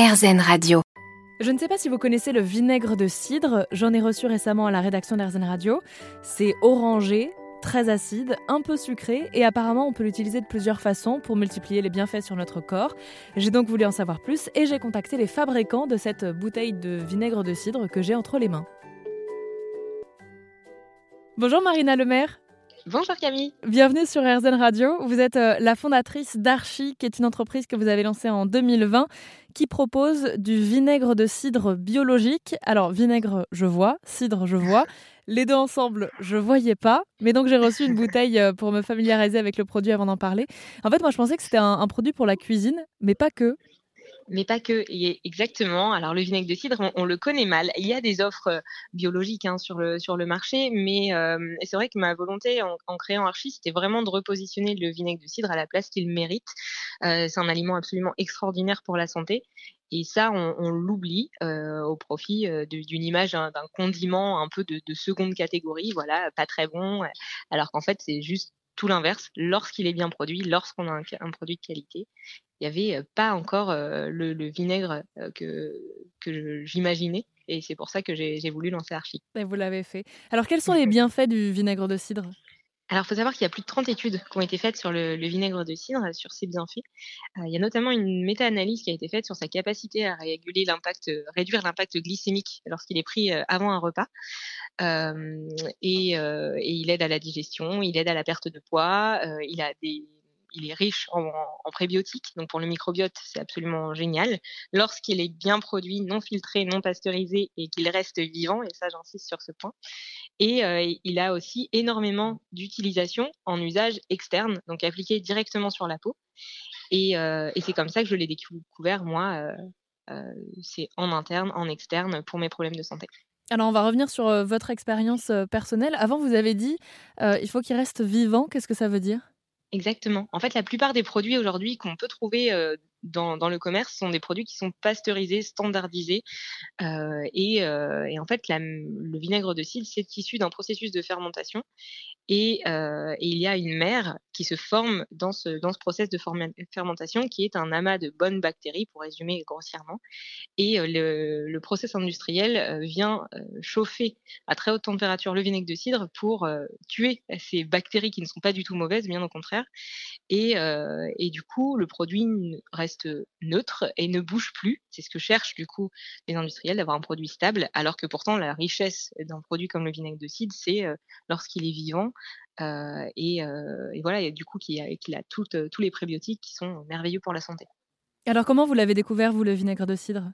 RZN Radio. Je ne sais pas si vous connaissez le vinaigre de cidre, j'en ai reçu récemment à la rédaction d'RZN Radio. C'est orangé, très acide, un peu sucré et apparemment on peut l'utiliser de plusieurs façons pour multiplier les bienfaits sur notre corps. J'ai donc voulu en savoir plus et j'ai contacté les fabricants de cette bouteille de vinaigre de cidre que j'ai entre les mains. Bonjour Marina Lemaire. Bonjour Camille. Bienvenue sur RZN Radio. Vous êtes euh, la fondatrice d'Archi, qui est une entreprise que vous avez lancée en 2020, qui propose du vinaigre de cidre biologique. Alors, vinaigre, je vois, cidre, je vois. Les deux ensemble, je voyais pas. Mais donc, j'ai reçu une bouteille euh, pour me familiariser avec le produit avant d'en parler. En fait, moi, je pensais que c'était un, un produit pour la cuisine, mais pas que mais pas que. exactement. Alors le vinaigre de cidre, on, le connaît mal. Il y a des offres euh, biologiques hein, sur le sur le marché, mais euh, c'est vrai que ma volonté en, créant Archie, c'était vraiment de repositionner le vinaigre de cidre à la place qu'il mérite. Euh, c'est un aliment absolument extraordinaire pour la santé. Et ça, on, l'oublie au profit d'une image d'un condiment un peu de, de, seconde catégorie, voilà, pas très bon, alors qu'en fait, c'est juste tout l'inverse. Lorsqu'il est bien produit, lorsqu'on a un, produit de qualité, il n'y avait pas encore le, vinaigre que, que j'imaginais. Et c'est pour ça que j'ai voulu lancer Archie. Et vous l'avez fait. Alors, quels sont les bienfaits du vinaigre de cidre? Alors, il faut savoir qu'il y a plus de 30 études qui ont été faites sur le, vinaigre de cidre, sur ses bienfaits. il y a notamment une méta-analyse qui a été faite sur sa capacité à réguler l'impact, réduire l'impact glycémique lorsqu'il est pris avant un repas. Et, il aide à la digestion, il aide à la perte de poids, il a des il est riche en, prébiotiques, donc pour le microbiote, c'est absolument génial. Lorsqu'il est bien produit, non filtré, non pasteurisé et qu'il reste vivant, et ça j'insiste sur ce point. Et il a aussi énormément d'utilisation en usage externe, donc appliqué directement sur la peau. Et, c'est comme ça que je l'ai découvert, moi, c'est en interne, en externe, pour mes problèmes de santé. Alors, on va revenir sur votre expérience personnelle. Avant, vous avez dit il faut qu'il reste vivant. Qu'est-ce que ça veut dire? Exactement. En fait, la plupart des produits aujourd'hui qu'on peut trouver dans, le commerce sont des produits qui sont pasteurisés, standardisés. Euh, et, euh, et, en fait, le vinaigre de cidre, c'est issu d'un processus de fermentation. Et, euh, et, il y a une mère qui se forme dans ce, dans ce process de fermentation qui est un amas de bonnes bactéries, pour résumer grossièrement. Et le, le process industriel vient chauffer à très haute température le vinaigre de cidre pour tuer ces bactéries qui ne sont pas du tout mauvaises, bien au contraire. Et du coup, le produit reste neutre et ne bouge plus. C'est ce que cherchent du coup les industriels, d'avoir un produit stable, alors que pourtant la richesse d'un produit comme le vinaigre de cidre, c'est lorsqu'il est vivant et, voilà, du coup qu'il a tous les prébiotiques qui sont merveilleux pour la santé. Alors comment vous l'avez découvert, vous, le vinaigre de cidre?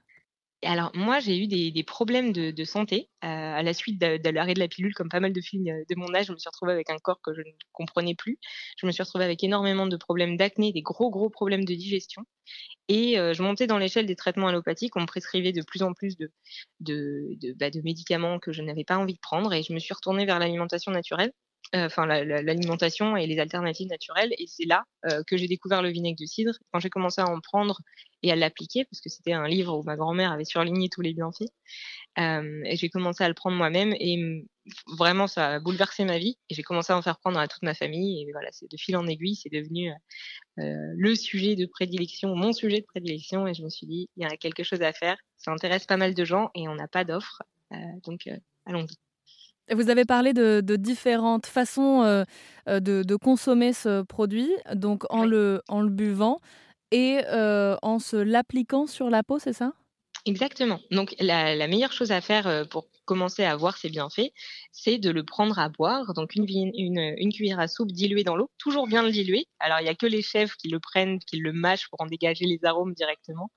Alors moi j'ai eu des, problèmes de, santé à la suite de, l'arrêt de la pilule, comme pas mal de filles de mon âge, je me suis retrouvée avec un corps que je ne comprenais plus. Je me suis retrouvée avec énormément de problèmes d'acné, des gros gros problèmes de digestion. Et je montais dans l'échelle des traitements allopathiques. On me prescrivait de plus en plus bah, de médicaments que je n'avais pas envie de prendre. Et je me suis retournée vers l'alimentation naturelle enfin l'alimentation et les alternatives naturelles. Et c'est là que j'ai découvert le vinaigre de cidre. Quand j'ai commencé à en prendre et à l'appliquer, parce que c'était un livre où ma grand-mère avait surligné tous les bienfaits, et j'ai commencé à le prendre moi-même et vraiment ça a bouleversé ma vie. Et j'ai commencé à en faire prendre à toute ma famille. Et voilà, c'est de fil en aiguille, c'est devenu le sujet de prédilection, mon sujet de prédilection. Et je me suis dit, il y a quelque chose à faire. Ça intéresse pas mal de gens et on n'a pas d'offres. donc allons-y. Vous avez parlé de, différentes façons euh, euh, de, consommer ce produit, donc en, le, en le buvant et euh, en se l'appliquant sur la peau, c'est ça? Exactement. Donc la, meilleure chose à faire pour commencer à voir ses bienfaits, c'est de le prendre à boire. Donc une, une, cuillère à soupe diluée dans l'eau, toujours bien le diluer. Alors il n'y a que les chefs qui le prennent, qui le mâchent pour en dégager les arômes directement.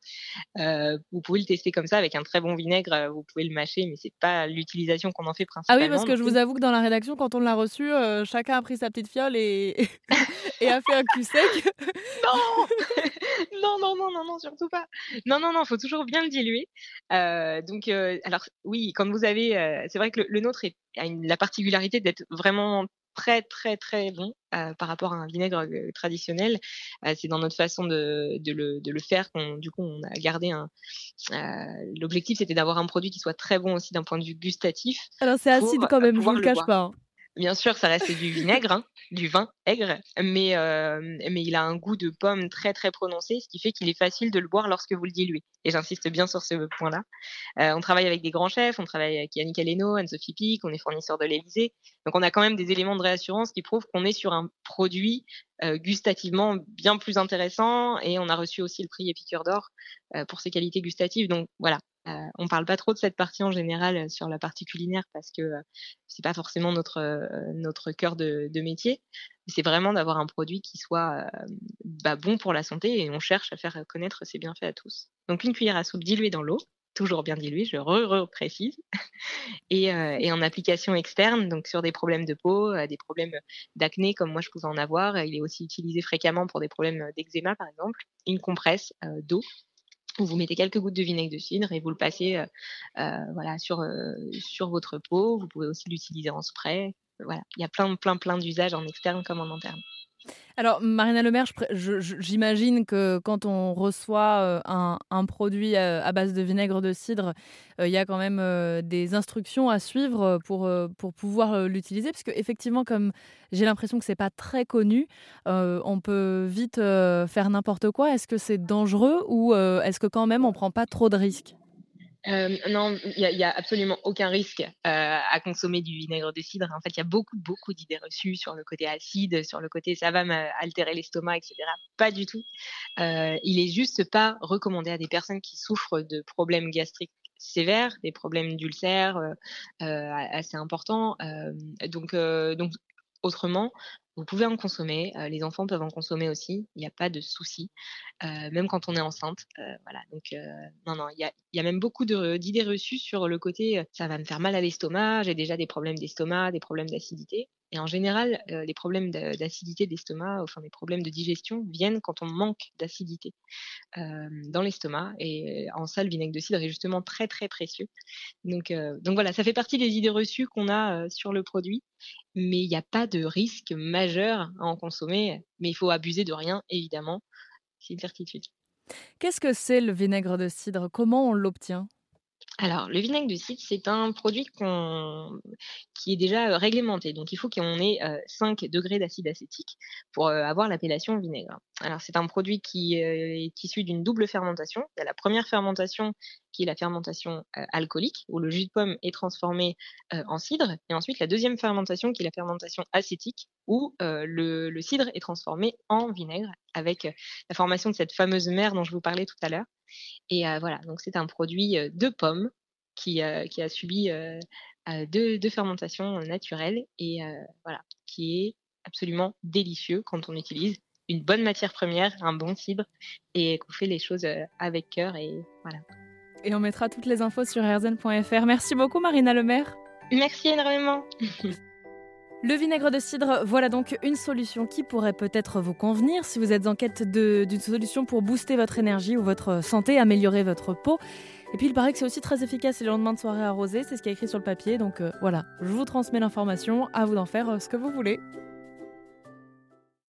Euh, vous pouvez le tester comme ça avec un très bon vinaigre. Euh, vous pouvez le mâcher, mais c'est pas l'utilisation qu'on en fait principalement. Ah oui, parce que je vous avoue que dans la rédaction, quand on l'a reçu, euh, chacun a pris sa petite fiole et, et a fait un cul sec. non non, non, non, non, non, surtout pas. Non, non, non, faut toujours bien le diluer. donc, alors oui, comme vous avez c'est vrai que le, nôtre a la particularité d'être vraiment très très très bon par rapport à un vinaigre traditionnel. c'est dans notre façon de, le, faire qu'on du coup on a gardé un. L'objectif c'était d'avoir un produit qui soit très bon aussi d'un point de vue gustatif. Alors c'est acide quand même, je vous le cache pas. Bien sûr, ça reste du vinaigre, hein, du vin aigre, mais, euh, mais il a un goût de pomme très très prononcé, ce qui fait qu'il est facile de le boire lorsque vous le diluez. Et j'insiste bien sur ce point-là. Euh, on travaille avec des grands chefs, on travaille avec Yannick Aleno, Anne-Sophie Pic, on est fournisseur de l'Elysée. Donc on a quand même des éléments de réassurance qui prouvent qu'on est sur un produit euh, gustativement bien plus intéressant et on a reçu aussi le prix Épicure d'or pour ses qualités gustatives. Donc voilà, euh, on parle pas trop de cette partie en général euh, sur la partie culinaire parce que euh, c'est pas forcément notre notre cœur de, métier. C'est vraiment d'avoir un produit qui soit bah, bon pour la santé et on cherche à faire connaître ses bienfaits à tous. Donc une cuillère à soupe diluée dans l'eau, toujours bien diluée, je re-précise, et, en application externe, donc sur des problèmes de peau, des problèmes d'acné comme moi je pouvais en avoir. Il est aussi utilisé fréquemment pour des problèmes d'eczéma par exemple. Une compresse d'eau vous mettez quelques gouttes de vinaigre de cidre et vous le passez euh, euh, voilà, sur, euh, sur votre peau. Vous pouvez aussi l'utiliser en spray. Voilà, il y a plein, plein, plein d'usages en externe comme en interne. Alors, Marina Lemaire, j'imagine que quand on reçoit euh, un, produit euh, à, base de vinaigre de cidre, euh, il y a quand même des instructions à suivre pour, pour pouvoir l'utiliser. Parce qu'effectivement, comme j'ai l'impression que c'est pas très connu, on peut vite faire n'importe quoi. Est-ce que c'est dangereux ou est-ce que quand même on prend pas trop de risques? Euh, non, il n'y a, absolument aucun risque euh, à consommer du vinaigre de cidre. En fait, il y a beaucoup, beaucoup d'idées reçues sur le côté acide, sur le côté ça va altérer l'estomac, etc. Pas du tout. Euh, il est juste pas recommandé à des personnes qui souffrent de problèmes gastriques sévères, des problèmes d'ulcères assez importants. donc, donc, autrement, vous pouvez en consommer, euh, les enfants peuvent en consommer aussi, il n'y a pas de souci, euh, même quand on est enceinte. Euh, voilà, donc non, non, il y a, même beaucoup d'idées reçues sur le côté ça va me faire mal à l'estomac, j'ai déjà des problèmes d'estomac, des problèmes d'acidité. Et en général, les problèmes d'acidité d'estomac, enfin des problèmes de digestion, viennent quand on manque d'acidité dans l'estomac. Et en ça, le vinaigre de cidre est justement très très précieux. Donc voilà, ça fait partie des idées reçues qu'on a sur le produit mais il n'y a pas de risque majeur à en consommer. Mais il faut abuser de rien, évidemment. C'est une certitude. Qu'est-ce que c'est le vinaigre de cidre? Comment on l'obtient? Alors, le vinaigre de cidre, c'est un produit qui est déjà euh, réglementé. Donc, il faut qu'on ait 5 euh, degrés d'acide acétique pour euh, avoir l'appellation vinaigre. Alors, c'est un produit qui est issu d'une double fermentation. Il y a la première fermentation qui est la fermentation alcoolique, où le jus de pomme est transformé en cidre. Et ensuite, la deuxième fermentation qui est la fermentation acétique, où le, cidre est transformé en vinaigre avec la formation de cette fameuse mer dont je vous parlais tout à l'heure. Et voilà, donc c'est un produit de pomme qui, qui a subi deux, fermentations naturelles et voilà, qui est absolument délicieux quand on utilise une bonne matière première, un bon cidre et qu'on fait les choses avec cœur et voilà. Et on mettra toutes les infos sur rzn.fr. Merci beaucoup Marina Lemaire. Merci énormément. Le vinaigre de cidre, voilà donc une solution qui pourrait peut-être vous convenir si vous êtes en quête d'une solution pour booster votre énergie ou votre santé, améliorer votre peau. Et puis il paraît que c'est aussi très efficace le lendemain de soirée arrosée, c'est ce qui est écrit sur le papier. Donc euh, voilà, je vous transmets l'information, à vous d'en faire euh, ce que vous voulez.